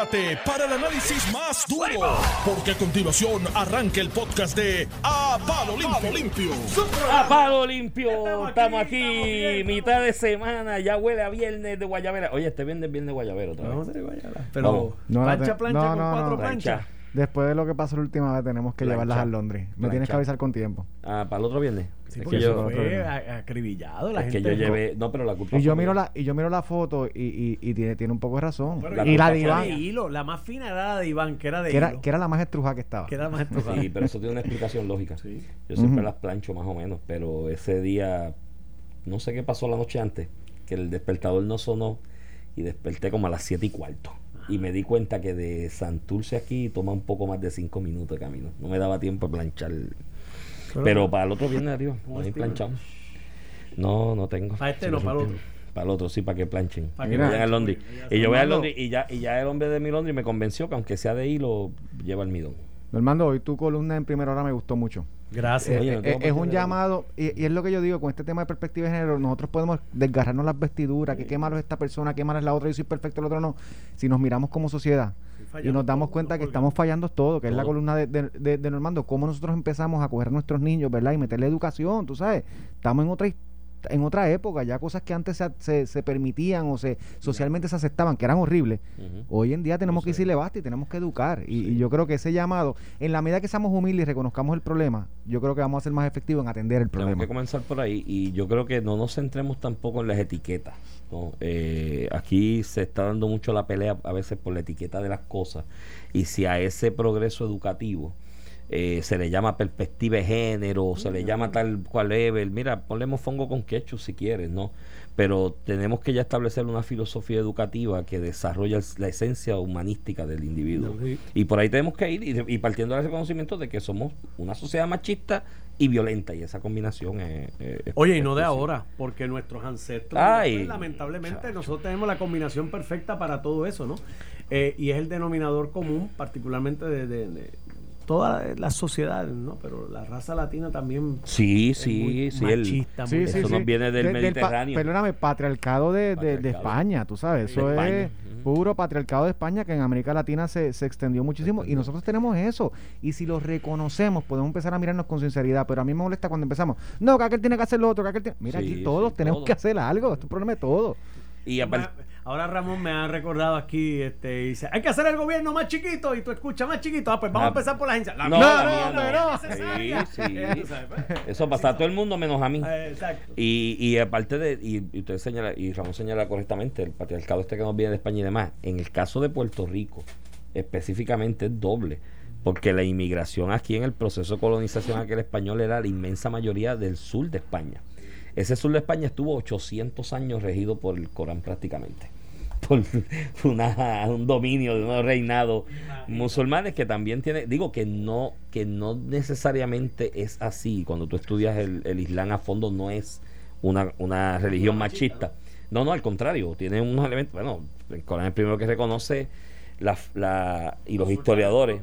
prepárate para el análisis más duro, porque a continuación arranca el podcast de A Palo Limpio. A palo limpio, estamos aquí, mitad de semana, ya huele a viernes de Guayabera. Oye, este viernes es viernes de Guayabera otra vez. Pero Vamos. No, plancha, plancha no, con no, cuatro no. Plancha. Después de lo que pasó la última vez, tenemos que Plancha. llevarlas al Londres. Me tienes que avisar con tiempo. Ah, para el otro viernes. Sí, es que yo, fue a- acribillado. La es que yo llevé, no, pero la culpa Y yo miro la, y yo miro la foto y, y, y tiene, tiene un poco de razón. Pero La y la de Iván, de hilo. La más fina era la de Iván, que era de que era, que era la más estrujada que estaba. Que era más estrujada. Sí, pero eso tiene una explicación lógica. Sí. Yo siempre las plancho más o menos, pero ese día, no sé qué pasó la noche antes, que el despertador no sonó y desperté como a las 7 y cuarto. Y me di cuenta que de Santurce aquí toma un poco más de 5 minutos de camino. No me daba tiempo de planchar. Pero, para el otro viernes arriba, no hay planchado. No, no tengo. Para este no, me para el otro. Para el otro, sí, para que planchen. Para que vayan Londres. ya Y yo voy al Fernando. Londres y ya, y ya el hombre de mi Londres me convenció que aunque sea de hilo, lleva almidón. Normando, hoy tu columna en primera hora me gustó mucho. Gracias. Oye, Eh, no eh, es un llamado, y, y es lo que yo digo, con este tema de perspectiva de género, nosotros podemos desgarrarnos las vestiduras, que qué malo es esta persona, qué malo es la otra, yo soy perfecto, el otro no. Si nos miramos como sociedad y nos damos cuenta que estamos fallando todo, que es la columna de, de, de- de Normando, cómo nosotros empezamos a coger a nuestros niños, ¿verdad? Y meterle educación, tú sabes, estamos en otra his- en otra época, ya cosas que antes se, se, se permitían o se socialmente se aceptaban, que eran horribles. Hoy en día tenemos que decirle basta y tenemos que educar. Y, y yo creo que ese llamado, en la medida que seamos humildes y reconozcamos el problema, yo creo que vamos a ser más efectivos en atender el Tenemos problema. que comenzar por ahí y yo creo que no nos centremos tampoco en las etiquetas. ¿no? Eh, aquí se está dando mucho la pelea a veces por la etiqueta de las cosas y si a ese progreso educativo eh, se le llama perspectiva de género, se le llama tal cual level, mira, ponle mofongo con ketchup si quieres, ¿no? Pero tenemos que ya establecer una filosofía educativa que desarrolla la esencia humanística del individuo. Sí. Y por ahí tenemos que ir y, y partiendo del reconocimiento de que somos una sociedad machista y violenta y esa combinación es... Oye, y no de es posible. ahora, porque nuestros ancestros, Ay, pues, lamentablemente, chacho. nosotros tenemos la combinación perfecta para todo eso, ¿no? Eh, y es el denominador común, particularmente de, de- de todas las sociedades, ¿no? Pero la raza latina también Sí, es sí, muy sí. el- machista, Sí, muy- sí, Eso sí. nos viene del De- pa- Mediterráneo. perdóname, patriarcado de, de- de. España, tú sabes. Eso es puro patriarcado de España que en América Latina se, se extendió muchísimo y nosotros tenemos eso. Y si lo reconocemos, podemos empezar a mirarnos con sinceridad. Pero a mí me molesta cuando empezamos. No, que aquel tiene que hacer lo otro, que aquel tiene... Mira, Sí, aquí todos sí, tenemos que hacer algo. Esto es un problema de todo. Y aparte, Ahora Ramón me ha recordado aquí, este, y dice, hay que hacer el gobierno más chiquito, y tú escuchas más chiquito, ah, pues vamos Ah, a empezar por la agencia. La no, no, no. no. Sí, sí. Pues. Eso pasa a todo el mundo menos a mí. Exacto. Y, y aparte de, y, y usted señala, y Ramón señala correctamente, el patriarcado este que nos viene de España y demás, en el caso de Puerto Rico, específicamente es doble, porque la inmigración aquí en el proceso de colonización aquel español era la inmensa mayoría del sur de España. Ese sur de España estuvo 800 años regido por el Corán prácticamente. Por una, un dominio de unos reinados musulmanes que también tiene, digo que no, que no necesariamente es así. Cuando tú estudias el, el Islam a fondo no es una, una religión machista. No, no, al contrario, tiene unos elementos, bueno, el Corán es el primero que reconoce la, la, y los historiadores.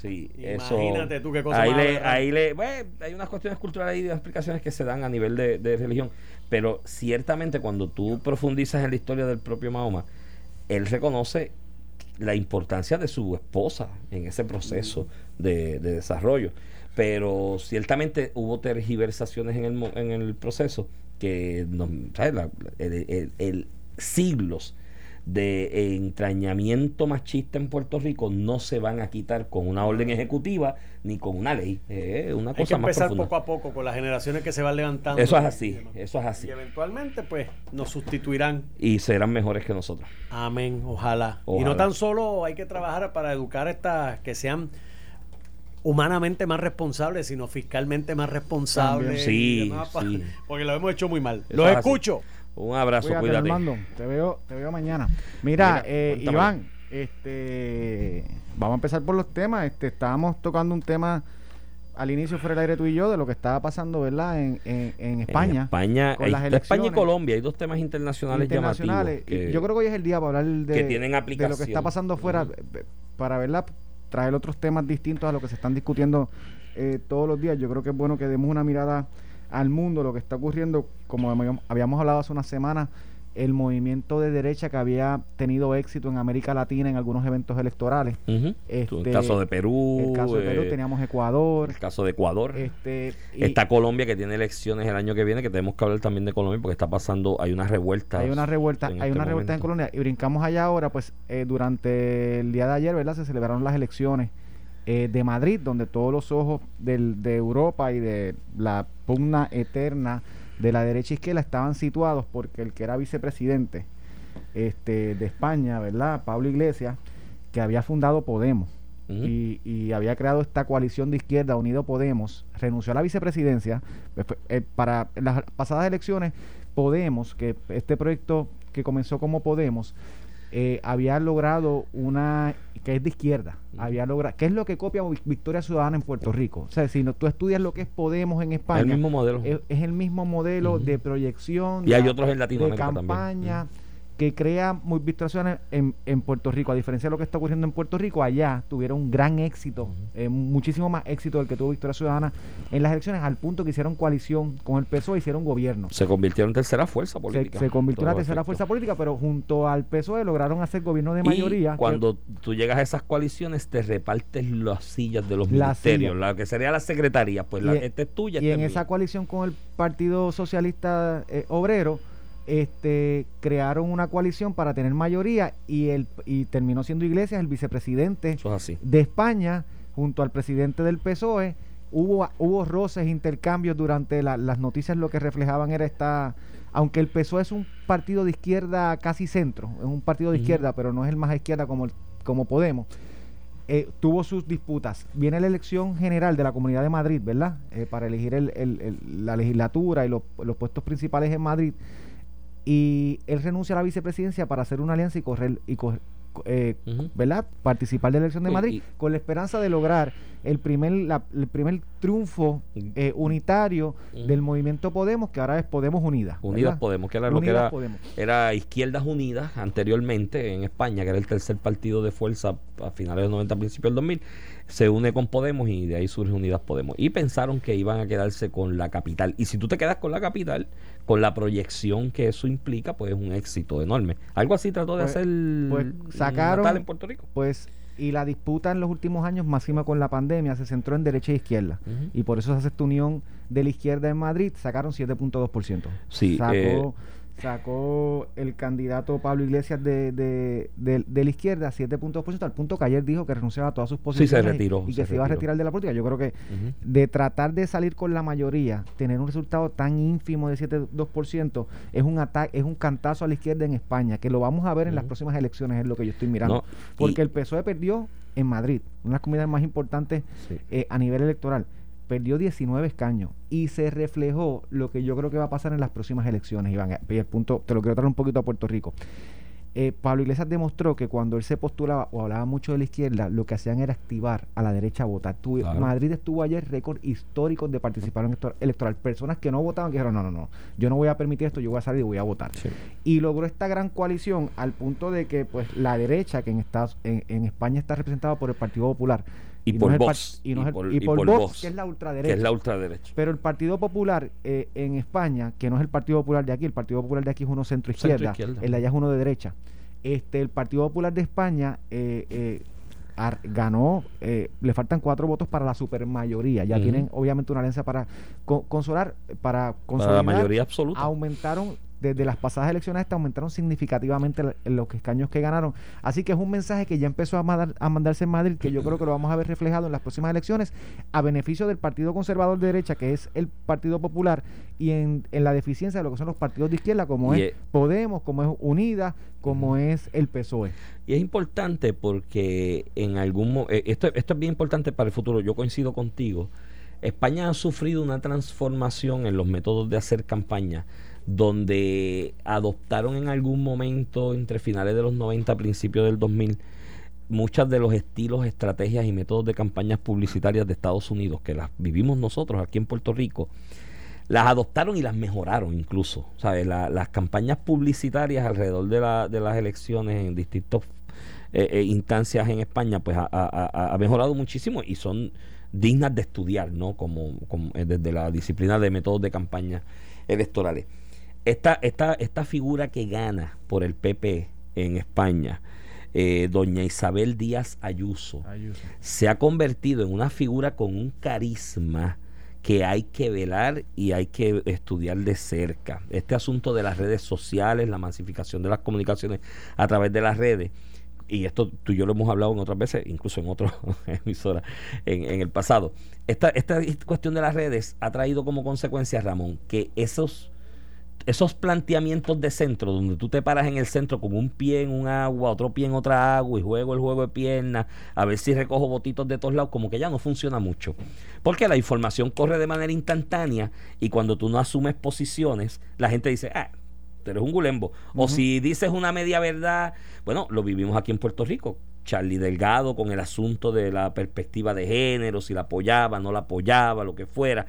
Sí, eso. Imagínate tú qué cosa ahí le, ahí le, bueno, hay unas cuestiones culturales y de explicaciones que se dan a nivel de, de religión, pero ciertamente cuando tú profundizas en la historia del propio Mahoma, él reconoce la importancia de su esposa en ese proceso de, de desarrollo. Pero ciertamente hubo tergiversaciones en el, en el proceso que nos- ¿sabes? La- el, el- el siglos de entrañamiento machista en Puerto Rico no se van a quitar con una orden ejecutiva ni con una ley. Es una Hay que cosa más empezar poco a poco con las generaciones que se van levantando. Eso es así, eso es así. Y eventualmente, pues, nos sustituirán. Y serán mejores que nosotros. Amén, ojalá. Y no tan solo hay que trabajar para educar a estas que sean humanamente más responsables, sino fiscalmente más responsables. Sí, sí. Porque lo hemos hecho muy mal. Eso Los es así. Un abrazo, Cuídate, cuídate. Armando. Te veo, te veo mañana. Mira, Mira, eh. Iván, este, vamos a empezar por los temas. Este, estábamos tocando un tema al inicio fuera del aire tú y yo de lo que estaba pasando, ¿verdad? En, en, en España. En España, con las España y Colombia, hay dos temas internacionales, internacionales. llamativos. Que- yo creo que hoy es el día para hablar de, que tienen de lo que está pasando eh, para verla, traer otros temas distintos a lo que se están discutiendo eh, todos los días. Yo creo que es bueno que demos una mirada al mundo, lo que está ocurriendo, como habíamos- hablado hace unas semanas, el movimiento de derecha que había tenido éxito en América Latina en algunos eventos electorales. Este, el caso de Perú. El caso de Perú, eh, teníamos Ecuador. el caso de Ecuador. Este, y Está Colombia que tiene elecciones el año que viene, que tenemos que hablar también de Colombia porque está pasando, hay una revuelta. hay una revuelta, en hay este una revuelta en momento. Colombia. Y brincamos allá ahora, pues eh, durante el día de ayer, ¿verdad? Se celebraron las elecciones eh, de Madrid, donde todos los ojos del, de Europa y de la pugna eterna de la derecha izquierda estaban situados porque el que era vicepresidente este, de España, ¿verdad? Pablo Iglesias, que había fundado Podemos y, y había creado esta coalición de izquierda Unido Podemos, renunció a la vicepresidencia. pues, eh, para las pasadas elecciones, Podemos, que este proyecto que comenzó como Podemos, eh, había logrado una que es de izquierda, había logrado, que es lo que copia Vic- Victoria Ciudadana en Puerto Rico. O sea, si no, tú estudias lo que es Podemos en España, el mismo modelo. es, es el mismo modelo de proyección, Y hay de- otros en Latinoamérica también. campaña Ujú. Que crea muy Ciudadana en, en Puerto Rico. A diferencia de lo que está ocurriendo en Puerto Rico, allá tuvieron un gran éxito, eh, muchísimo más éxito del que tuvo Victoria Ciudadana en las elecciones, al punto que hicieron coalición con el PSOE, hicieron gobierno. Se convirtieron en tercera fuerza política. se convirtió en la tercera efecto. fuerza política, pero junto al PSOE lograron hacer gobierno de Y mayoría. que- cuando tú llegas a esas coaliciones, te repartes las sillas de los ministerios, sillas. la que sería la secretaría, pues Y la, esta es tuya. y en es esa coalición con el Partido Socialista eh, Obrero, este, crearon una coalición para tener mayoría y, el, y terminó siendo Iglesias el vicepresidente Eso es así. de España junto al presidente del PSOE. Hubo, hubo roces, intercambios durante la- las noticias, lo que reflejaban era esta, aunque el PSOE es un partido de izquierda casi centro, es un partido de izquierda, pero no es el más izquierda como, el- como Podemos. eh, tuvo sus disputas. Viene la elección general de la Comunidad de Madrid, ¿verdad? Eh, para elegir el- el- el- la legislatura y los, los puestos principales en Madrid. Y él renuncia a la vicepresidencia para hacer una alianza y correr, y correr- eh. ¿verdad? Participar de la elección de Madrid y- con la esperanza de lograr el primer, la- el primer triunfo eh, unitario del movimiento Podemos, que ahora es Podemos Unidas. Unidas. Podemos, que era lo que era, Podemos. era Izquierdas Unidas anteriormente en España, que era el tercer partido de fuerza a finales de los 90, principios del 2000, se une con Podemos y de ahí surge Unidas Podemos. Y pensaron que iban a quedarse con la capital. Y si tú te quedas con la capital, con la proyección que eso implica, pues es un éxito enorme. Algo así trató de Pues- hacer pues sacaron- Natal en Puerto Rico. Pues, y la disputa en los últimos años, máxima con la pandemia, se centró en derecha e izquierda. Y por eso se hace esta unión de la izquierda en Madrid, sacaron 7.2%. Sí, sacó, eh, sacó el candidato Pablo Iglesias de, de, de- de la izquierda 7.2%, al punto que ayer dijo que renunciaba a todas sus posiciones y- retiró, y, que se se iba a retirar de la política. Yo creo que de tratar de salir con la mayoría, tener un resultado tan ínfimo de 7.2%, es un ataque, es un cantazo a la izquierda en España, que lo vamos a ver en las próximas elecciones, es lo que yo estoy mirando. No, Porque el PSOE perdió en Madrid, una de las comunidades más importantes Sí. eh, a nivel electoral. Perdió 19 escaños y se reflejó lo que yo creo que va a pasar en las próximas elecciones, Iván. Y el punto, te lo quiero traer un poquito a Puerto Rico. Eh, Pablo Iglesias demostró que cuando él se postulaba o hablaba mucho de la izquierda, lo que hacían era activar a la derecha a votar. Claro. Madrid estuvo ayer récord histórico de participación elector- electoral. Personas que no votaban que dijeron, no, no, no, yo no voy a permitir esto, yo voy a salir y voy a votar Sí. y logró esta gran coalición al punto de que pues la derecha que en Estados en, en España está representada por el Partido Popular Y no por par- Vox, y, no y por- y por Vox, Vox, que es la que ultraderecha es la ultraderecha. pero el Partido Popular eh, en España que no es el Partido Popular de aquí el Partido Popular de aquí es uno centro izquierda Centro-izquierda. el de allá es uno de derecha este el Partido Popular de España eh, eh, ar- ganó eh, le faltan cuatro votos para la supermayoría ya tienen obviamente una alianza para co- consolar para la mayoría absoluta. aumentaron desde las pasadas elecciones hasta aumentaron significativamente los escaños que ganaron. Así que es un mensaje que ya empezó a, mandar- a mandarse en Madrid, que yo creo que lo vamos a ver reflejado en las próximas elecciones, a beneficio del Partido Conservador de derecha, que es el Partido Popular, y en, en la deficiencia de lo que son los partidos de izquierda, como Y es Podemos, como es Unida, como es el PSOE. Y es importante porque en algún eh, esto, esto es bien importante para el futuro. Yo coincido contigo. España ha sufrido una transformación en los métodos de hacer campaña, donde adoptaron en algún momento entre finales de los 90, principios del 2000, muchos de los estilos, estrategias y métodos de campañas publicitarias de Estados Unidos, que las vivimos nosotros aquí en Puerto Rico, las adoptaron y las mejoraron incluso. ¿sabes? La- las campañas publicitarias alrededor de, la- de las elecciones en distintas eh, eh, instancias en España, pues ha- ha mejorado muchísimo y son dignas de estudiar, ¿no? Como, como, eh, desde la disciplina de métodos de campaña electorales. Esta, esta, esta figura que gana por el PP en España, eh, doña Isabel Díaz Ayuso, se ha convertido en una figura con un carisma que hay que velar y hay que estudiar de cerca. Este asunto de las redes sociales, la masificación de las comunicaciones a través de las redes, y esto tú y yo lo hemos hablado en otras veces, incluso en otras emisoras en, en, el pasado. Esta, esta cuestión de las redes ha traído como consecuencia, Ramón, que esos esos planteamientos de centro, donde tú te paras en el centro con un pie en un agua, otro pie en otra agua y juego el juego de piernas, a ver si recojo botitos de todos lados, como que ya no funciona mucho. Porque la información corre de manera instantánea y cuando tú no asumes posiciones, la gente dice, ah, tú eres un gulembo. O si dices una media verdad, bueno, lo vivimos aquí en Puerto Rico. Charlie Delgado con el asunto de la perspectiva de género, si la apoyaba, no la apoyaba, lo que fuera,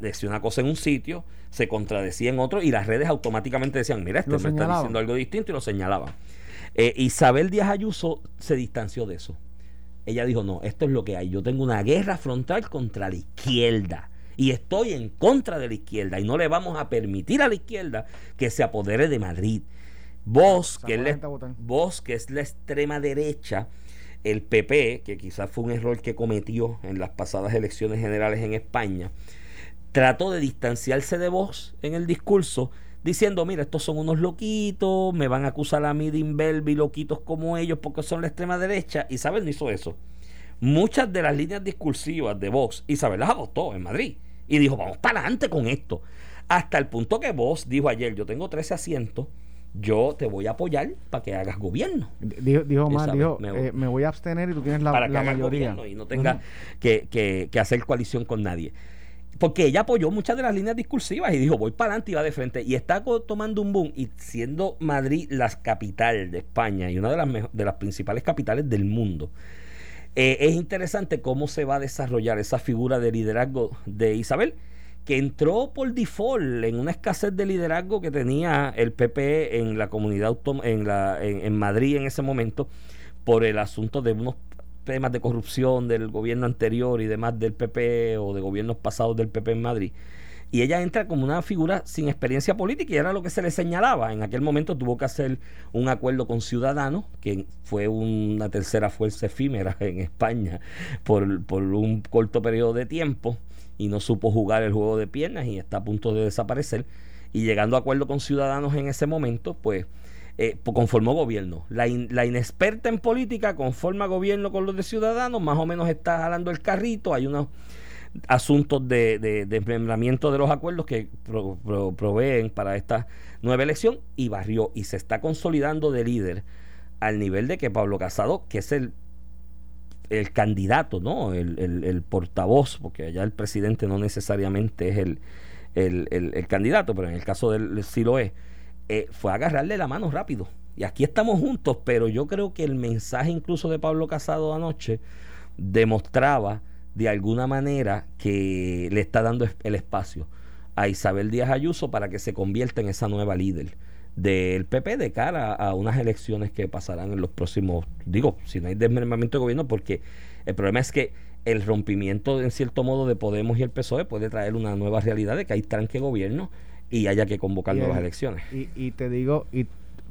decía una cosa en un sitio, se contradecía en otro y las redes automáticamente decían, mira, este me está diciendo algo distinto y lo señalaban. Eh, Isabel Díaz Ayuso se distanció de eso. Ella dijo, no, esto es lo que hay. Yo tengo una guerra frontal contra la izquierda y estoy en contra de la izquierda y no le vamos a permitir a la izquierda que se apodere de Madrid. Vos, que, es la, vos que es la extrema derecha, el PP, que quizás fue un error que cometió en las pasadas elecciones generales en España, trató de distanciarse de vos en el discurso diciendo, mira, estos son unos loquitos, me van a acusar a mí de imberbe y loquitos como ellos porque son la extrema derecha. Isabel no hizo eso. Muchas de las líneas discursivas de Vox, Isabel las adoptó en Madrid y dijo, vamos para adelante con esto. Hasta el punto que Vox dijo ayer, yo tengo 13 asientos, yo te voy a apoyar para que hagas gobierno. Dijo, dijo más, dijo, me, eh, voy a abstener y tú tienes la, para que mayoría. y no tenga que, que, que hacer coalición con nadie porque ella apoyó muchas de las líneas discursivas y dijo, voy para adelante y va de frente. Y está tomando un boom y siendo Madrid la capital de España y una de las, de las principales capitales del mundo. Eh, es interesante cómo se va a desarrollar esa figura de liderazgo de Isabel, que entró por default en una escasez de liderazgo que tenía el PP en la comunidad en, la, en Madrid en ese momento por el asunto de unos temas de corrupción del gobierno anterior y demás del PP o de gobiernos pasados del PP en Madrid. Y ella entra como una figura sin experiencia política y era lo que se le señalaba. En aquel momento tuvo que hacer un acuerdo con Ciudadanos, que fue una tercera fuerza efímera en España por, por un corto periodo de tiempo y no supo jugar el juego de piernas y está a punto de desaparecer. Y llegando a acuerdo con Ciudadanos en ese momento, pues eh, pues, conformó gobierno. La, inexperta en política conforma gobierno con los de ciudadanos, más o menos está jalando el carrito, hay unos asuntos de, de, de los acuerdos que proveen para esta nueva elección y barrió y se está consolidando de líder al nivel de que Pablo Casado, que es el el candidato, ¿no? El, el, portavoz, porque allá el presidente no necesariamente es el, el, candidato, pero en el caso del sí lo es eh, fue agarrarle la mano rápido. Y aquí estamos juntos, pero yo creo que el mensaje incluso de Pablo Casado anoche demostraba de alguna manera que le está dando el espacio a Isabel Díaz Ayuso para que se convierta en esa nueva líder del PP de cara a unas elecciones que pasarán en los próximos, digo, si no hay desmermamiento de gobierno, porque el problema es que el rompimiento en cierto modo de Podemos y el PSOE puede traer una nueva realidad de que hay tranque gobierno y haya que convocar nuevas elecciones. Y, y te digo, y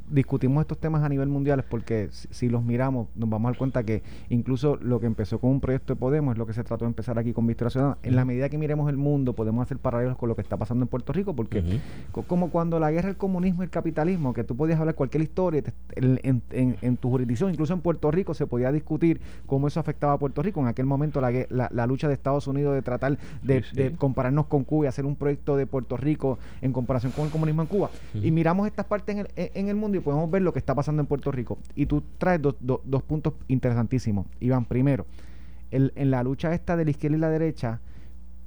discutimos estos temas a nivel mundial porque si, los miramos nos vamos a dar cuenta que incluso lo que empezó con un proyecto de Podemos es lo que se trató de empezar aquí con Victoria Ciudadana. En la medida que miremos el mundo podemos hacer paralelos con lo que está pasando en Puerto Rico porque como cuando la guerra del comunismo y el capitalismo, que tú podías hablar cualquier historia en, en, tu jurisdicción, incluso en Puerto Rico se podía discutir cómo eso afectaba a Puerto Rico. En aquel momento la, la, lucha de Estados Unidos de tratar de, compararnos con Cuba y hacer un proyecto de Puerto Rico en comparación con el comunismo en Cuba. Y miramos estas partes en el, en el mundo y podemos ver lo que está pasando en Puerto Rico. Y tú traes dos puntos interesantísimos. Iván, primero, en la lucha esta de la izquierda y la derecha,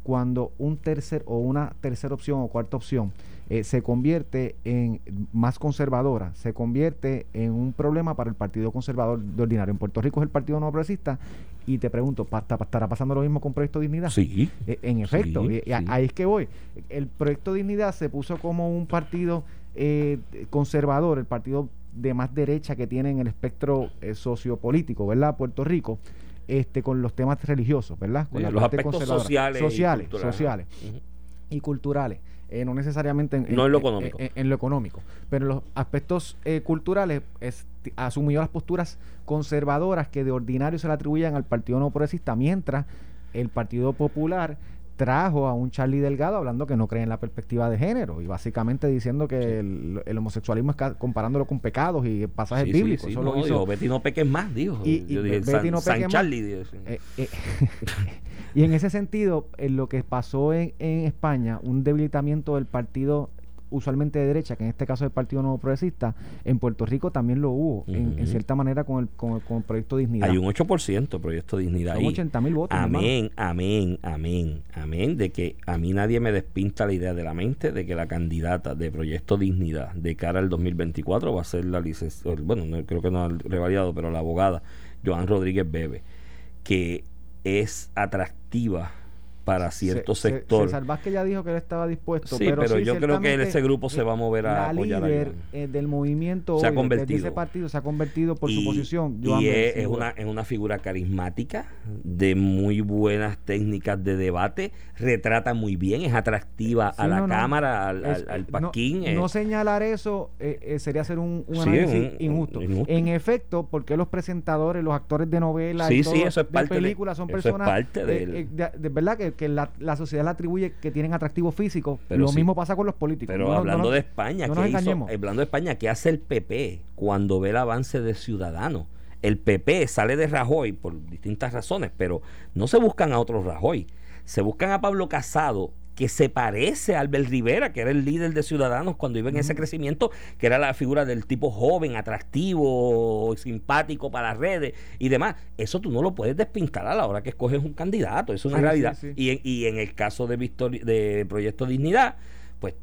cuando un tercer o una tercera opción o cuarta opción eh, se convierte en más conservadora, se convierte en un problema para el Partido Conservador de Ordinario. En Puerto Rico es el Partido No Progresista y te pregunto, ¿estará pasando lo mismo con Proyecto Dignidad? Sí. Eh, en efecto, ahí es que voy. El Proyecto Dignidad se puso como un partido eh, conservador, el partido de más derecha que tiene en el espectro eh, sociopolítico, ¿verdad? Puerto Rico, este, con los temas religiosos, ¿verdad? Con los aspectos sociales. Sociales, sociales. y culturales. eh, no necesariamente en, No en lo económico. en- en lo económico, pero en los aspectos eh, culturales es- asumió las posturas conservadoras que de ordinario se le atribuían al Partido No Progresista, mientras el Partido Popular trajo a un Charlie Delgado hablando que no cree en la perspectiva de género y básicamente diciendo que el, el homosexualismo es comparándolo con pecados y pasajes Sí, bíblicos. sí, Eso no, lo hizo dijo, Betty no peques más, dijo. Y- y Yo dije, Betty San, no San peques más. Charlie, dijo, sí. Eh, eh, y en ese sentido, en lo que pasó en, en España, un debilitamiento del partido usualmente de derecha, que en este caso es el Partido Nuevo Progresista, en Puerto Rico también lo hubo, en, cierta manera con el, con, el- con el proyecto Dignidad. Hay un 8% proyecto Dignidad Son ahí. 80 mil votos. Amén, amén, amén, amén, de que a mí nadie me despinta la idea de la mente de que la candidata de Proyecto Dignidad de cara al 2024 va a ser la licenciada, bueno, no, creo que no ha revalidado, pero la abogada Joan Rodríguez Bebe, que es atractiva para cierto Se- se- sector. César Vázquez ya dijo que él estaba dispuesto. Sí, pero, pero sí, yo creo que ese grupo se va a mover a la apoyar a líder eh, del movimiento Se ha hoy, de- de convertido. ese partido se ha convertido por su posición. Y Joan es, una, es una figura carismática, de muy buenas técnicas de debate, retrata muy bien, es atractiva Sí, a la no, cámara, al, Es- al, al no- eh. Señalar eso eh, eh, sería hacer un, un análisis un- injusto. injusto. En efecto, porque los presentadores, los actores de novelas, Sí, y sí, todo, eso es de parte de- películas son eso es parte eh, eh, de verdad que, que la, la sociedad le atribuye que tienen atractivo físico. Pero Lo sí. mismo pasa con los políticos. Pero No hablando no de España, ¿qué hizo? hablando de España, ¿qué hace el PP cuando ve el avance de Ciudadanos? El PP sale de Rajoy por distintas razones, pero no se buscan a otros Rajoy, se buscan a Pablo Casado que se parece a Albert Rivera, que era el líder de Ciudadanos cuando iba en ese crecimiento, que era la figura del tipo joven, atractivo, simpático para las redes y demás. Eso tú no lo puedes despintar a la hora que escoges un candidato, es una Sí, sí, realidad. sí. Y, en, y en el caso de, Victoria, de Proyecto Dignidad, pues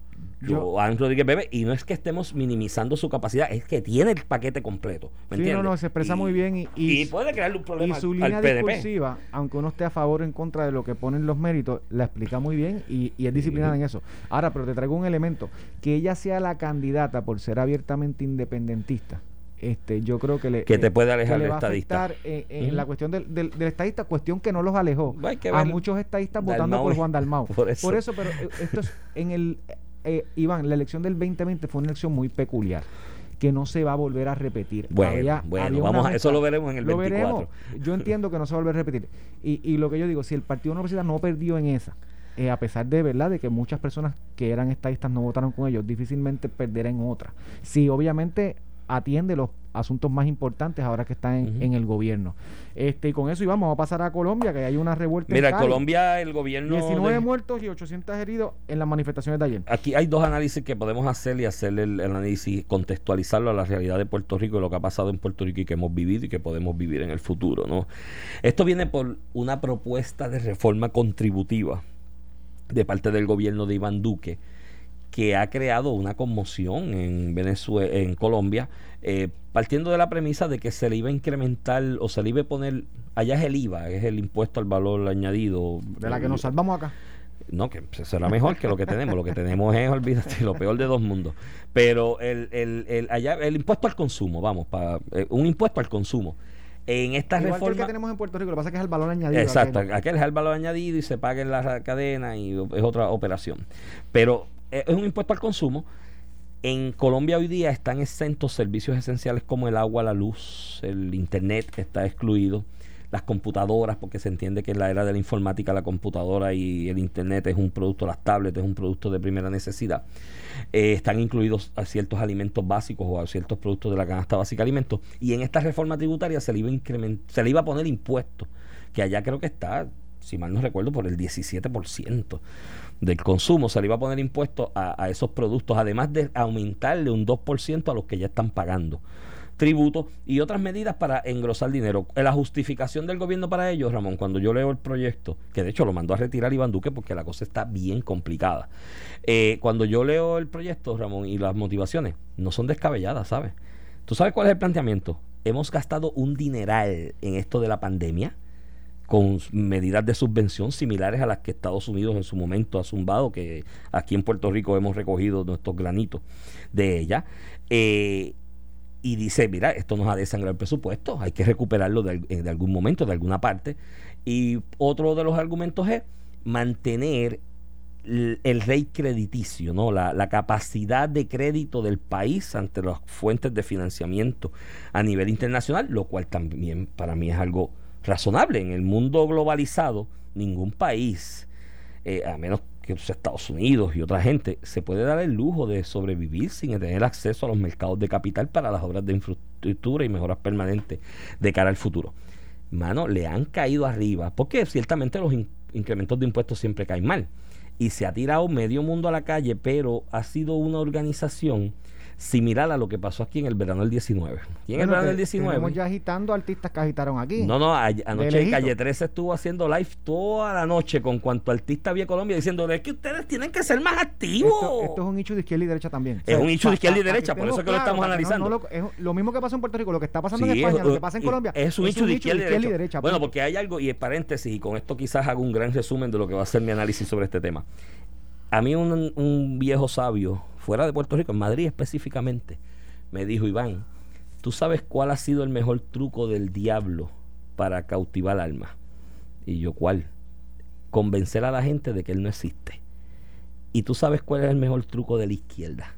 Yo- Joan Rodríguez Bebe, y no es que estemos minimizando su capacidad, es que tiene el paquete completo. ¿me Sí, no, entiendes? no, se expresa muy bien y- y, y- puede crearle un Y problema su al- línea al discursiva, aunque uno esté a favor o en contra de lo que ponen los méritos, la explica muy bien y, y es disciplinada en eso. Ahora, pero te traigo un elemento, que ella sea la candidata por ser abiertamente independentista. Este, yo creo que le, Que te eh, puede alejar del estadista. en la cuestión del, del, del estadista, cuestión que no los alejó a muchos estadistas votando por Juan Dalmau. por eso. pero eh, esto es en el eh, Iván, la elección del 2020 fue una elección muy peculiar que no se va a volver a repetir. Bueno, Había- bueno, había vamos a- eso lo veremos en el lo 24. veremos. Yo entiendo que no se va a volver a repetir. Y, y lo que yo digo, si el Partido Universidad no perdió en esa, eh, a pesar de verdad de que muchas personas que eran estadistas no votaron con ellos, difícilmente perderá en otra. Si obviamente atiende los asuntos más importantes ahora que está en, el gobierno. Este, y con eso y vamos a pasar a Colombia, que hay una revuelta. Mira, en. Colombia el gobierno... 19 de- muertos y 800 heridos en las manifestaciones de ayer. Aquí hay dos análisis que podemos hacer y hacer el, el análisis, contextualizarlo a la realidad de Puerto Rico y lo que ha pasado en Puerto Rico y que hemos vivido y que podemos vivir en el futuro. ¿no? Esto viene por una propuesta de reforma contributiva de parte del gobierno de Iván Duque que ha creado una conmoción en Venezuela, en Colombia, eh, partiendo de la premisa de que se le iba a incrementar o se le iba a poner, allá es el IVA, es el impuesto al valor añadido. De la que nos salvamos acá. No, que será mejor que lo que tenemos. Lo que tenemos es, olvídate, lo peor de dos mundos. Pero el, el, el, allá, el impuesto al consumo, vamos, para un impuesto al consumo. En esta Igual que el que reforma. tenemos en Puerto Rico, lo que pasa es que es el valor añadido. Exacto, aquel. aquel es el valor añadido y se paga en la cadena y es otra operación. Pero eh, es un impuesto al consumo. En Colombia hoy día están exentos servicios esenciales como el agua, la luz, el internet está excluido, las computadoras, porque se entiende que en la era de la informática la computadora y el internet es un producto, las tablets es un producto de primera necesidad. Eh, están incluidos a ciertos alimentos básicos o a ciertos productos de la canasta básica de alimentos. Y en esta reforma tributaria se le iba a se le iba a poner impuestos, que allá creo que está, si mal no recuerdo, por el 17% del consumo. Se le iba a poner impuestos a, esos productos, además de aumentarle un 2% a los que ya están pagando tributos y otras medidas para engrosar dinero. La justificación del gobierno para ello, Ramón, cuando yo leo el proyecto, que de hecho lo mandó a retirar Iván Duque porque la cosa está bien complicada. Eh, cuando yo leo el proyecto, Ramón, y las motivaciones, no son descabelladas, ¿sabes? ¿Tú sabes cuál es el planteamiento? Hemos gastado un dineral en esto de la pandemia con medidas de subvención similares a las que Estados Unidos en su momento ha zumbado, que aquí en Puerto Rico hemos recogido nuestros granitos de ella. Eh, y dice, mira, esto nos ha desangrado el presupuesto, hay que recuperarlo de, al- de algún momento, de alguna parte. Y otro de los argumentos es mantener el, el rey crediticio, ¿no? La, la capacidad de crédito del país ante las fuentes de financiamiento a nivel internacional, lo cual también para mí es algo razonable. En el mundo globalizado, ningún país, eh, a menos que los Estados Unidos y otra gente, se puede dar el lujo de sobrevivir sin tener acceso a los mercados de capital para las obras de infraestructura y mejoras permanentes de cara al futuro. Mano, le han caído arriba, porque ciertamente los in- incrementos de impuestos siempre caen mal. Y se ha tirado medio mundo a la calle, pero ha sido una organización similar a lo que pasó aquí en el verano del 19. Y en el verano del 19. Tenemos ya agitando artistas que agitaron aquí. No, no, a- anoche. Calle 13 estuvo haciendo live toda la noche con cuanto artista había en Colombia diciendo es que ustedes tienen que ser más activos. Esto, esto es un hecho de izquierda y derecha también. Es un hecho de izquierda y derecha, por eso estemos que lo estamos no- analizando. no lo, es lo mismo que pasa en Puerto Rico, lo que está pasando en España, es- lo que pasa en Colombia. Es un hecho de izquierda, y derecha. Bueno, porque hay algo, y en paréntesis, y con esto quizás hago un gran resumen de lo que va a ser mi análisis sobre este tema. A mí un, un viejo sabio, fuera de Puerto Rico, en Madrid específicamente, me dijo, Iván, ¿tú sabes cuál ha sido el mejor truco del diablo para cautivar almas? Y yo, ¿cuál? Convencer a la gente de que él no existe. ¿Y tú sabes cuál es el mejor truco de la izquierda?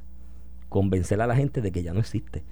Convencer a la gente de que ya no existe.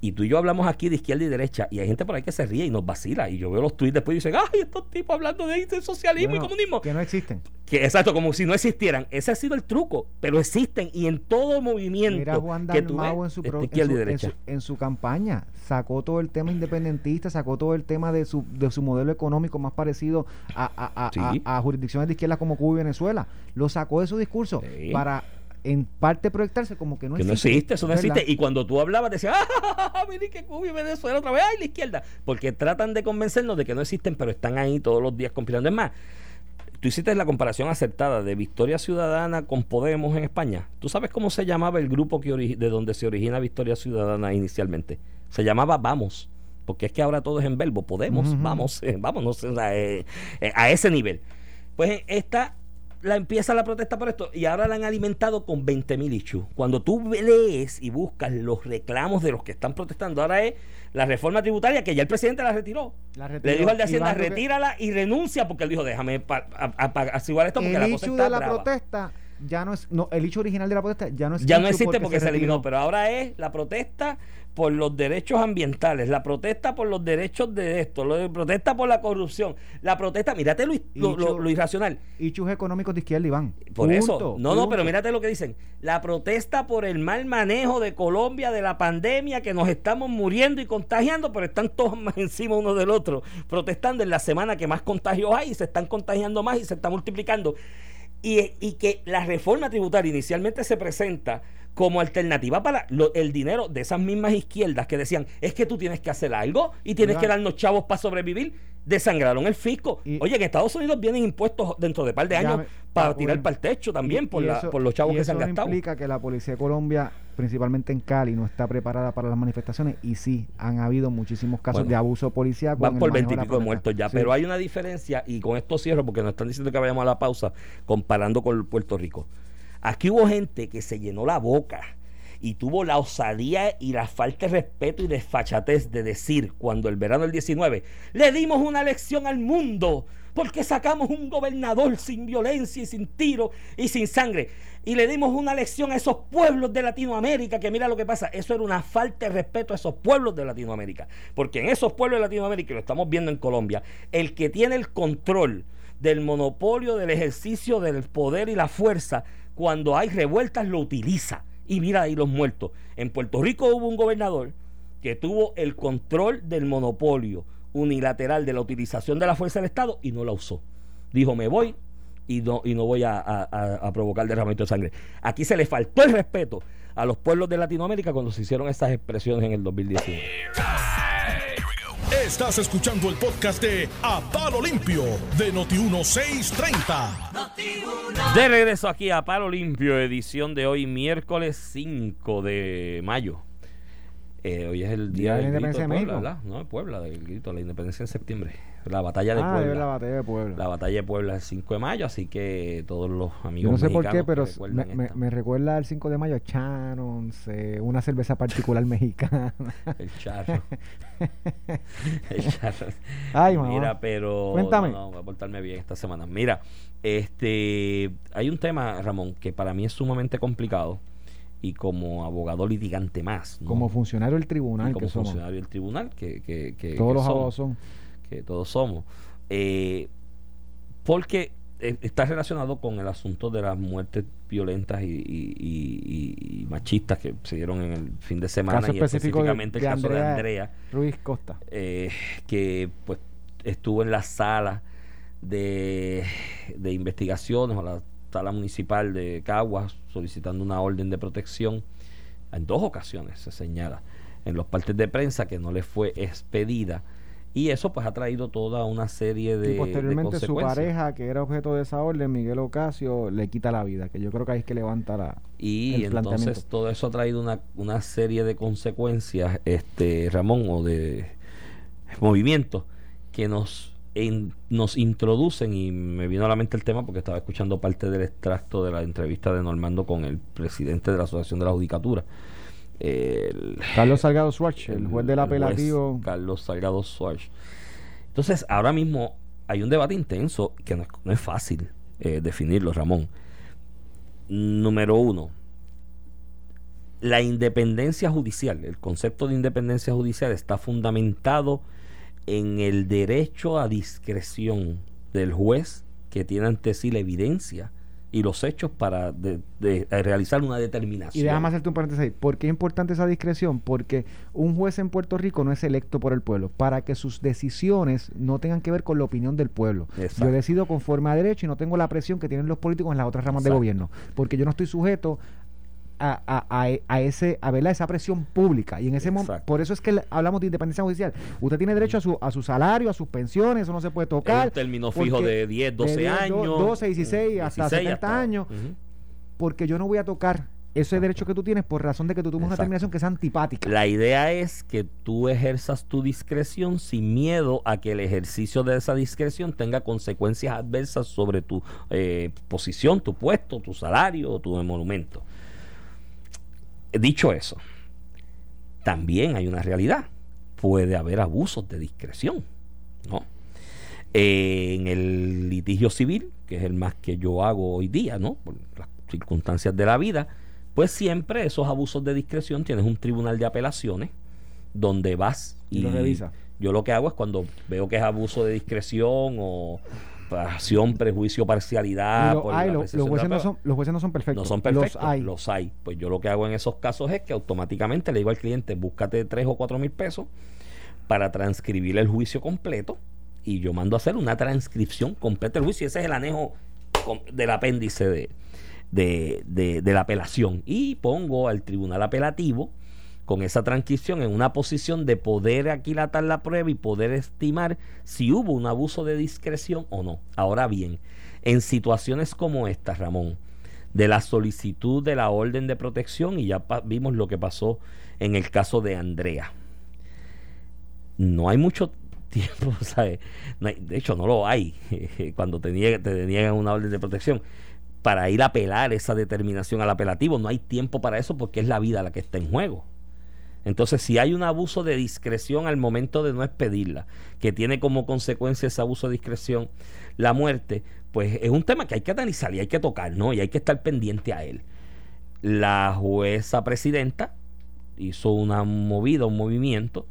Y tú y yo hablamos aquí de izquierda y derecha, y hay gente por ahí que se ríe y nos vacila. Y yo veo los tweets después y dicen, ¡ay, estos tipos hablando de socialismo Bueno, y comunismo! Que no existen. Que exacto, como si no existieran. Ese ha sido el truco, pero existen y en todo movimiento Mira Juan que tú ves, en su, pro- en, su, y en derecha. su- en su campaña sacó todo el tema independentista, sacó todo el tema de su, de su modelo económico más parecido a, a- a- Sí. a- a jurisdicciones de izquierda como Cuba y Venezuela. Lo sacó de su discurso Sí. para en parte proyectarse como que no que no existe. existe, eso no ¿verdad? existe. Y cuando tú hablabas, decías, ¡ah! Mire que Cuba y Venezuela otra vez, ¡ay, la izquierda! Porque tratan de convencernos de que no existen, pero están ahí todos los días conspirando. Es más, tú hiciste la comparación acertada de Victoria Ciudadana con Podemos en España. ¿Tú sabes cómo se llamaba el grupo que de donde se origina Victoria Ciudadana inicialmente? Se llamaba Vamos. Porque es que ahora todo es en verbo. Podemos, Ujú. vamos, eh, vámonos eh, eh, a ese nivel. Pues esta la empieza la protesta por esto y ahora la han alimentado con 20 mil issues. Cuando tú lees y buscas los reclamos de los que están protestando, ahora es la reforma tributaria que ya el presidente la retiró. La retiró. Le dijo al de Hacienda, que- retírala y renuncia porque él dijo, déjame apaciguar esto porque el la cosa está de la brava". protesta ya no es no el hecho original de la protesta ya no es Ya no existe porque, se, eliminó, pero ahora es la protesta por los derechos ambientales, la protesta por los derechos de esto, la protesta por la corrupción, la protesta, mírate lo, lo- lo- irracional. issues económicos de izquierda Iván Por eso, Punto, no, no, punto. pero mírate lo que dicen. La protesta por el mal manejo de Colombia de la pandemia, que nos estamos muriendo y contagiando, pero están todos más encima uno del otro, protestando en la semana que más contagios hay y se están contagiando más y se está multiplicando. Y, y que la reforma tributaria inicialmente se presenta como alternativa para lo- el dinero de esas mismas izquierdas que decían, es que tú tienes que hacer algo y tienes que darnos chavos para sobrevivir. Desangraron el fisco. Y- Oye, en Estados Unidos vienen impuestos dentro de par de años me- para ah, tirar para el techo también Y- por, y la- eso- por los chavos que se han gastado. implica que la policía de Colombia, principalmente en Cali, no está preparada para las manifestaciones y sí, han habido muchísimos casos Bueno, de abuso policial. Van por veintipico de muertos ya, pero hay una diferencia y con esto cierro porque nos están diciendo que vayamos a la pausa comparando con Puerto Rico. Aquí hubo gente que se llenó la boca y tuvo la osadía y la falta de respeto y desfachatez de decir cuando el verano del 19 le dimos una lección al mundo porque sacamos un gobernador sin violencia y sin tiro y sin sangre y le dimos una lección a esos pueblos de Latinoamérica que mira lo que pasa, eso era una falta de respeto a esos pueblos de Latinoamérica, porque en esos pueblos de Latinoamérica, y lo estamos viendo en Colombia, el que tiene el control del monopolio del ejercicio del poder y la fuerza, cuando hay revueltas lo utiliza. Y mira ahí los muertos. En Puerto Rico hubo un gobernador que tuvo el control del monopolio unilateral de la utilización de la fuerza del Estado y no la usó. Dijo, me voy y no, y no voy a, provocar derramamiento de sangre. Aquí se le faltó el respeto a los pueblos de Latinoamérica cuando se hicieron esas expresiones en el 2019. Estás escuchando el podcast de A Palo Limpio de Noti1630. De regreso aquí a Palo Limpio, edición de hoy, miércoles 5 de mayo. Eh, hoy es el Día día, de la Independencia de Puebla, México. ¿verdad? No, de Puebla, del grito, la independencia en septiembre. La batalla de ah, Puebla. la batalla de Puebla. La batalla de Puebla es el 5 de mayo, así que todos los amigos Yo no sé por qué, pero me, recuerda el 5 de mayo a Shannon's, eh, una cerveza particular mexicana. el charro. el charro. Ay, mamá. Mira, pero Cuéntame. no, no, voy a portarme bien esta semana. Mira, este hay un tema, Ramón, que para mí es sumamente complicado y como abogado litigante más, ¿no? Como funcionario del Y tribunal como que somos. funcionario del tribunal que, que, que- Todos que los somos. abogados son. que todos somos. Eh, porque eh, está relacionado con el asunto de las muertes violentas y, y- y- y machistas que se dieron en el fin de semana Caso y de- específicamente de el caso de Andrea- Andrea, Ruiz Costa. eh, que pues estuvo en la sala de, de investigaciones o la sala municipal de Caguas solicitando una orden de protección. En dos ocasiones se señala en los partes de prensa que no le fue expedida. Y eso pues ha traído toda una serie de, y de posteriormente su consecuencias. pareja, que era objeto de esa orden, Miguel Ocasio, le quita la vida. Que yo creo que ahí es que levanta la. Y el entonces planteamiento. todo eso ha traído una, una serie de consecuencias, este Ramón, o de movimientos que nos, en- nos introducen, y me vino a la mente el tema porque estaba escuchando parte del extracto de la entrevista de Normando con el presidente de la Asociación de la Judicatura. El, Carlos Salgado Schwartz, el juez del juez apelativo. Carlos Salgado Suárez. Entonces, ahora mismo hay un debate intenso que no es, no es fácil eh, definirlo, Ramón. Número uno, la independencia judicial, el concepto de independencia judicial está fundamentado en el derecho a discreción del juez que tiene ante sí la evidencia y los hechos para de- de- de realizar una determinación. Y déjame hacerte un paréntesis ahí. ¿Por qué es importante esa discreción? Porque un juez en Puerto Rico no es electo por el pueblo, para que sus decisiones no tengan que ver con la opinión del pueblo. Exacto. Yo decido conforme a derecho y no tengo la presión que tienen los políticos en las otras ramas de Exacto. gobierno, porque yo no estoy sujeto a, a, a- a ese a verla esa presión pública y en ese momento por eso es que hablamos de independencia judicial usted tiene derecho a su a su salario a sus pensiones eso no se puede Es tocar un término fijo de 10, 12 de 10, años. 12, 16, hasta 16 70 años. Porque yo no voy a tocar ese derecho que tú tienes por razón de que tú tomes una Exacto. determinación que sea antipática La idea es que tú ejerzas tu discreción sin miedo a que el ejercicio de esa discreción tenga consecuencias adversas sobre tu eh, posición, tu puesto, tu salario o tu monumento. Dicho eso, también hay una realidad. Puede haber abusos de discreción. ¿no? Eh, en el litigio civil, que es el más que yo hago hoy día, ¿no? por las circunstancias de la vida, pues siempre esos abusos de discreción tienes un tribunal de apelaciones donde vas Y lo revisa. Yo lo que hago es cuando veo que es abuso de discreción o pasión, prejuicio, parcialidad. Y lo por hay, lo- los, jueces no son, los jueces no son perfectos. No son perfectos, Los hay. Pues yo lo que hago en esos casos es que automáticamente le digo al cliente, búscate tres o cuatro mil pesos para transcribir el juicio completo y yo mando a hacer una transcripción completa del juicio. Ese es el anejo del apéndice de, de, de- de la apelación. Y pongo al tribunal apelativo con esa transcripción en una posición de poder aquilatar la prueba y poder estimar si hubo un abuso de discreción o no. Ahora bien, en situaciones como esta, Ramón, de la solicitud de la orden de protección, y ya vimos lo que pasó en el caso de Andrea. No hay mucho tiempo, ¿sabes? No de hecho, no lo hay cuando te, te deniegan una orden de protección. Para ir a apelar esa determinación al apelativo, no hay tiempo para eso porque es la vida la que está en juego. Entonces, si hay un abuso de discreción al momento de no expedirla, que tiene como consecuencia ese abuso de discreción la muerte, pues es un tema que hay que analizar y hay que tocar, ¿no? Y hay que estar pendiente a él. La jueza presidenta hizo una movida, un movimiento,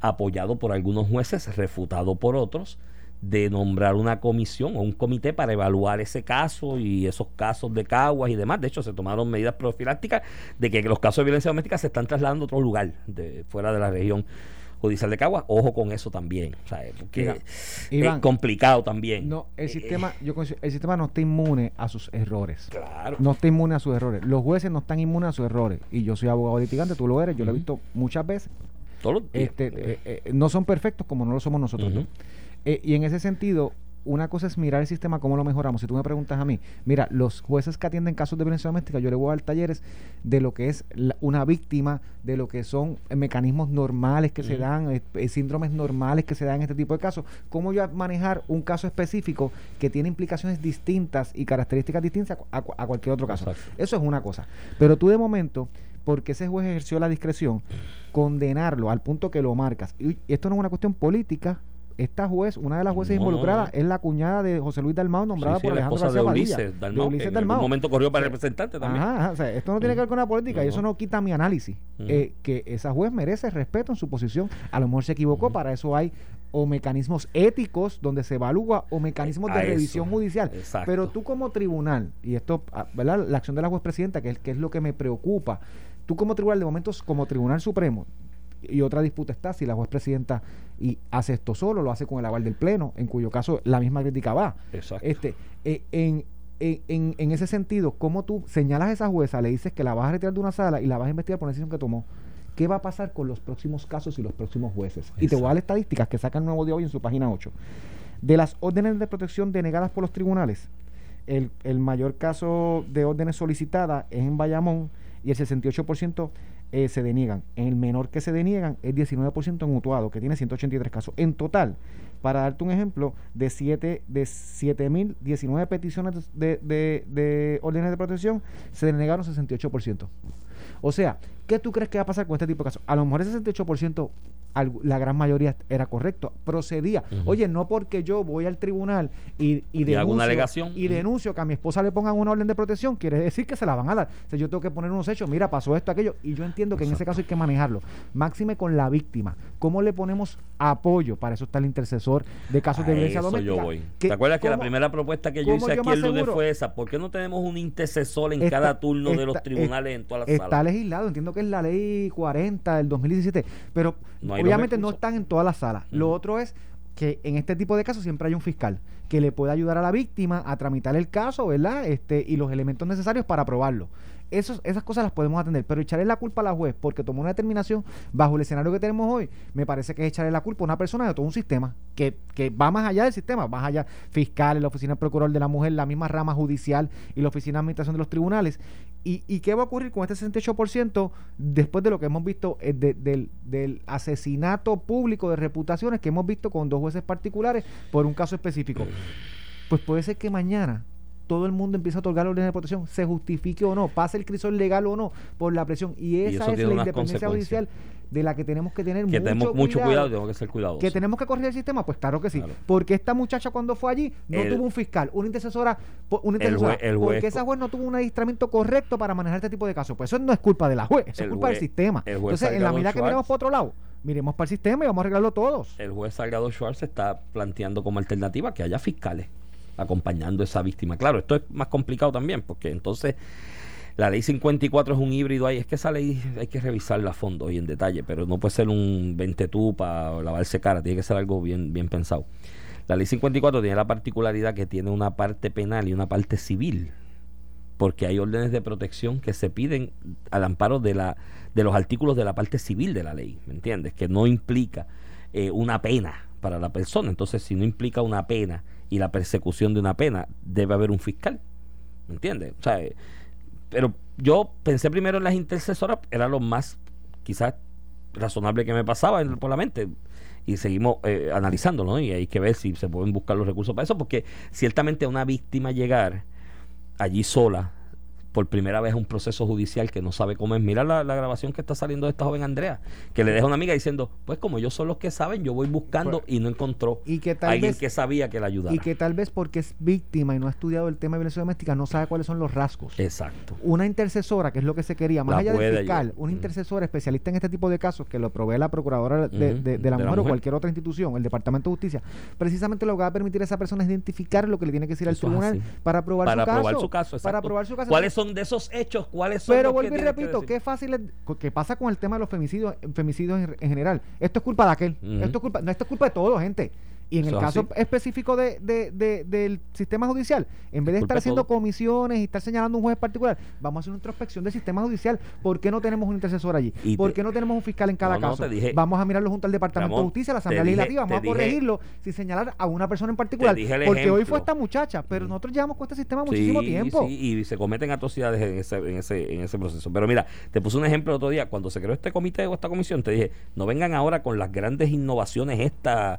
apoyado por algunos jueces, refutado por otros, de nombrar una comisión o un comité para evaluar ese caso y esos casos de caguas y demás. De hecho, se tomaron medidas profilácticas de que los casos de violencia doméstica se están trasladando a otro lugar, de, fuera de la región judicial de Caguas. Ojo con eso también, ¿sabes? porque Mira, es complicado también. No, el Eh, sistema, yo considero- el sistema no está inmune a sus errores. Claro. No está inmune a sus errores. Los jueces no están inmunes a sus errores. Y yo soy abogado litigante, tú lo eres, yo lo he visto muchas veces. Todos los días. Este, eh, eh, no son perfectos como no lo somos nosotros. Dos. Eh, y en ese sentido, una cosa es mirar el sistema, cómo lo mejoramos. Si tú me preguntas a mí, mira, los jueces que atienden casos de violencia doméstica, yo le voy a dar talleres de lo que es la- una víctima, de lo que son eh, mecanismos normales que se dan, eh, eh, síndromes normales que se dan en este tipo de casos. Cómo yo manejar un caso específico que tiene implicaciones distintas y características distintas a, cu- a cualquier otro caso. Exacto. Eso es una cosa. Pero tú de momento, porque ese juez ejerció la discreción, condenarlo al punto que lo marcas. Y esto no es una cuestión política. Esta juez, una de las jueces No, involucradas, es la cuñada de José Luis Dalmau, nombrada Sí, sí, por la Alejandro esposa de García Padilla. Ulises Dalmau. De Ulises en Dalmau. algún momento corrió para representante también. Ajá, ajá, o sea, esto no tiene que ver con la política y eso no. quita mi análisis. Ujú. Eh, que esa juez merece respeto en su posición. A lo mejor se equivocó, para eso hay o mecanismos éticos donde se evalúa o mecanismos de eso. revisión judicial. Exacto. Pero tú como tribunal, y esto, ah, ¿verdad? La acción de la juez presidenta, que es, que es lo que me preocupa, tú como tribunal, de momentos como Tribunal Supremo, y otra disputa está si la juez presidenta y hace esto solo, lo hace con el aval del Pleno, en cuyo caso la misma crítica va. Exacto. Este, eh, en, en, en- en ese sentido, ¿cómo tú señalas a esa jueza, le dices que la vas a retirar de una sala y la vas a investigar por una decisión que tomó? ¿Qué va a pasar con los próximos casos y los próximos jueces? Y te voy a dar estadísticas que saca el nuevo de hoy en su página 8. De las órdenes de protección denegadas por los tribunales, el, el mayor caso de órdenes solicitadas es en Bayamón y el 68% eh, se deniegan. En el menor que se deniegan es 19% en Utuado, que tiene 183 casos. En total, para darte un ejemplo, de 7 de 7.019 peticiones de, de, de órdenes de protección, se denegaron 68%. O sea, ¿qué tú crees que va a pasar con este tipo de casos? A lo mejor ese 68%, algu- la gran mayoría era correcto, procedía. Oye, no porque yo voy al tribunal y, y denuncio- alegación. y denuncio que a mi esposa le pongan una orden de protección, quiere decir que se la van a dar. O sea, yo tengo que poner unos hechos, mira, pasó esto, aquello, y yo entiendo que en ese caso hay que manejarlo. Máxime con la víctima. ¿Cómo le ponemos apoyo? Para eso está el intercesor de casos de violencia eso doméstica. yo voy. ¿Qué- ¿Te acuerdas que la primera propuesta que yo hice yo aquí el lunes fue esa? ¿Por qué no tenemos un intercesor en Está- cada turno de los está- tribunales en todas las Está salas? legislado, entiendo que es la ley 40 del 2017, pero No hay obviamente no están en todas las salas. Lo otro es que en este tipo de casos siempre hay un fiscal que le puede ayudar a la víctima a tramitar el caso, ¿verdad? Este, y los elementos necesarios para aprobarlo. Esas cosas las podemos atender, pero echarle la culpa a la juez porque tomó una determinación bajo el escenario que tenemos hoy, me parece que es echarle la culpa a una persona de todo un sistema que, que va más allá del sistema, más allá fiscal, la oficina del procurador de la mujer, la misma rama judicial y la oficina de administración de los tribunales. ¿Y, y qué va a ocurrir con este 68% después de lo que hemos visto eh, de- del, del asesinato público de reputaciones que hemos visto con dos jueces particulares por un caso específico? Pues puede ser que mañana todo el mundo empiece a otorgar órdenes de protección, se justifique o no, pase el crisol legal o no, por la presión. Y esa es la independencia judicial de la que tenemos que tener que mucho tenemos mucho cuidado, tenemos que ser cuidadosos. ¿Que tenemos que corregir el sistema? Pues claro que sí. Claro. Porque esta muchacha cuando fue allí no El- tuvo un fiscal, una intercesora, una El intercesora juez- el juez porque esa juez no tuvo un adiestramiento correcto para manejar este tipo de casos. Pues eso no es culpa de la juez, eso es culpa del sistema. Entonces, en la medida que miremos Schwartz- para otro lado, miremos para el sistema y vamos a arreglarlo todos. el juez Salgado Schwartz está planteando como alternativa que haya fiscales acompañando a esa víctima. Claro, esto es más complicado también, porque entonces la ley 54 es un híbrido ahí. Es que esa ley hay que revisarla a fondo y en detalle, pero no puede ser un 20 tú para lavarse cara, tiene que ser algo bien, bien pensado. La ley 54 tiene la particularidad que tiene una parte penal y una parte civil, porque hay órdenes de protección que se piden al amparo de, la, de los artículos de la parte civil de la ley, ¿me entiendes? Que no implica eh, una pena para la persona. Entonces, si no implica una pena y la persecución de una pena, debe haber un fiscal, ¿me entiendes? O sea, eh, pero yo pensé primero en las intercesoras, era lo más quizás razonable que me pasaba en- por la mente. Y seguimos eh, analizándolo, ¿no? Y hay que ver si se pueden buscar los recursos para eso, porque ciertamente una víctima llegar allí sola, por primera vez un proceso judicial que no sabe cómo es. Mira la, la grabación que está saliendo de esta joven Andrea, que le deja a una amiga diciendo, pues como ellos son los que saben, yo voy buscando y no encontró Y que tal alguien vez que sabía que la ayudara. y que tal vez porque es víctima y no ha estudiado el tema de violencia doméstica no sabe cuáles son los rasgos. Exacto. Una intercesora, que es lo que se quería, más La allá del fiscal, ayudar. una Mm. intercesora especialista en este tipo de casos que lo provee la procuradora de, Ujú, de- de la de la mujer o cualquier otra institución, el Departamento de Justicia, precisamente lo que va a permitir a esa persona es identificar lo que le tiene que decir al Eso tribunal para probar para su caso. probar su caso. Para probar su caso. ¿Cuáles son de esos hechos? ¿Cuáles son Pero los que vuelvo y que repito, decir? qué fácil es, qué pasa con el tema de los femicidios, femicidios en, en general. Esto es culpa de aquel. Esto es culpa, no, esto es culpa de todo, gente. Y en el Eso caso así. específico de, de- de- del sistema judicial, en vez de estar haciendo todo. comisiones y estar señalando un juez particular, vamos a hacer una introspección del sistema judicial. ¿Por qué no tenemos un intercesor allí? Y ¿Por te- qué no tenemos un fiscal en cada No, caso? dije- vamos a mirarlo junto al Departamento Ramón, de Justicia, a la Asamblea dije- Legislativa, vamos a dije- corregirlo sin señalar a una persona en particular. Porque hoy fue esta muchacha, pero Mm. nosotros llevamos con este sistema muchísimo Sí, tiempo. sí, y se cometen atrocidades en ese, en, ese, en ese proceso. Pero mira, te puse un ejemplo el otro día. Cuando se creó este comité o esta comisión, te dije, no vengan ahora con las grandes innovaciones estas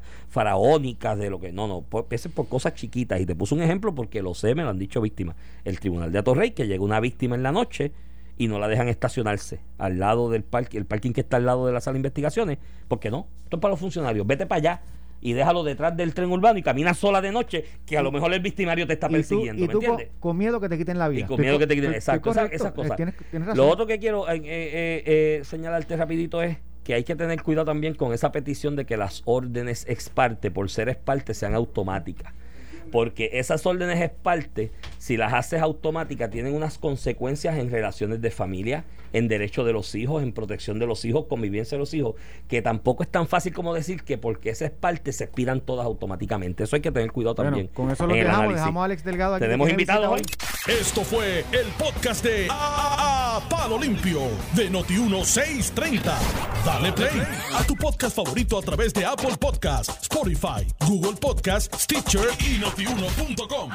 de lo que... No, no, por, por cosas chiquitas. Y te puse un ejemplo porque lo sé, me lo han dicho víctimas. El Tribunal de Atorrey, que llega una víctima en la noche y no la dejan estacionarse al lado del parque, el parking que está al lado de la sala de investigaciones. ¿Por qué no? Esto es para los funcionarios. Vete para allá y déjalo detrás del tren urbano y camina sola de noche, que a lo mejor el victimario te está Y tú, persiguiendo. y ¿Me tú entiendes? con miedo que te quiten la vida. Y con miedo que te quiten. Exacto, esas, cosas. Eh, Tienes, tienes razón. Lo otro que quiero eh, eh, eh, eh, señalarte rapidito es que hay que tener cuidado también con esa petición de que las órdenes ex parte, por ser ex parte, sean automáticas. Porque esas órdenes ex parte, si las haces automáticas, tienen unas consecuencias en relaciones de familia, en derecho de los hijos, en protección de los hijos, convivencia de los hijos, que tampoco es tan fácil como decir que porque esa es parte se expiran todas automáticamente. Eso hay que tener cuidado Bueno, también. con eso lo dejamos. análisis. Dejamos a Alex Delgado aquí. Tenemos invitados hoy. Esto fue el podcast de A, Palo Limpio de Noti1630. Dale play a tu podcast favorito a través de Apple Podcasts, Spotify, Google Podcasts, Stitcher y notiuno.com.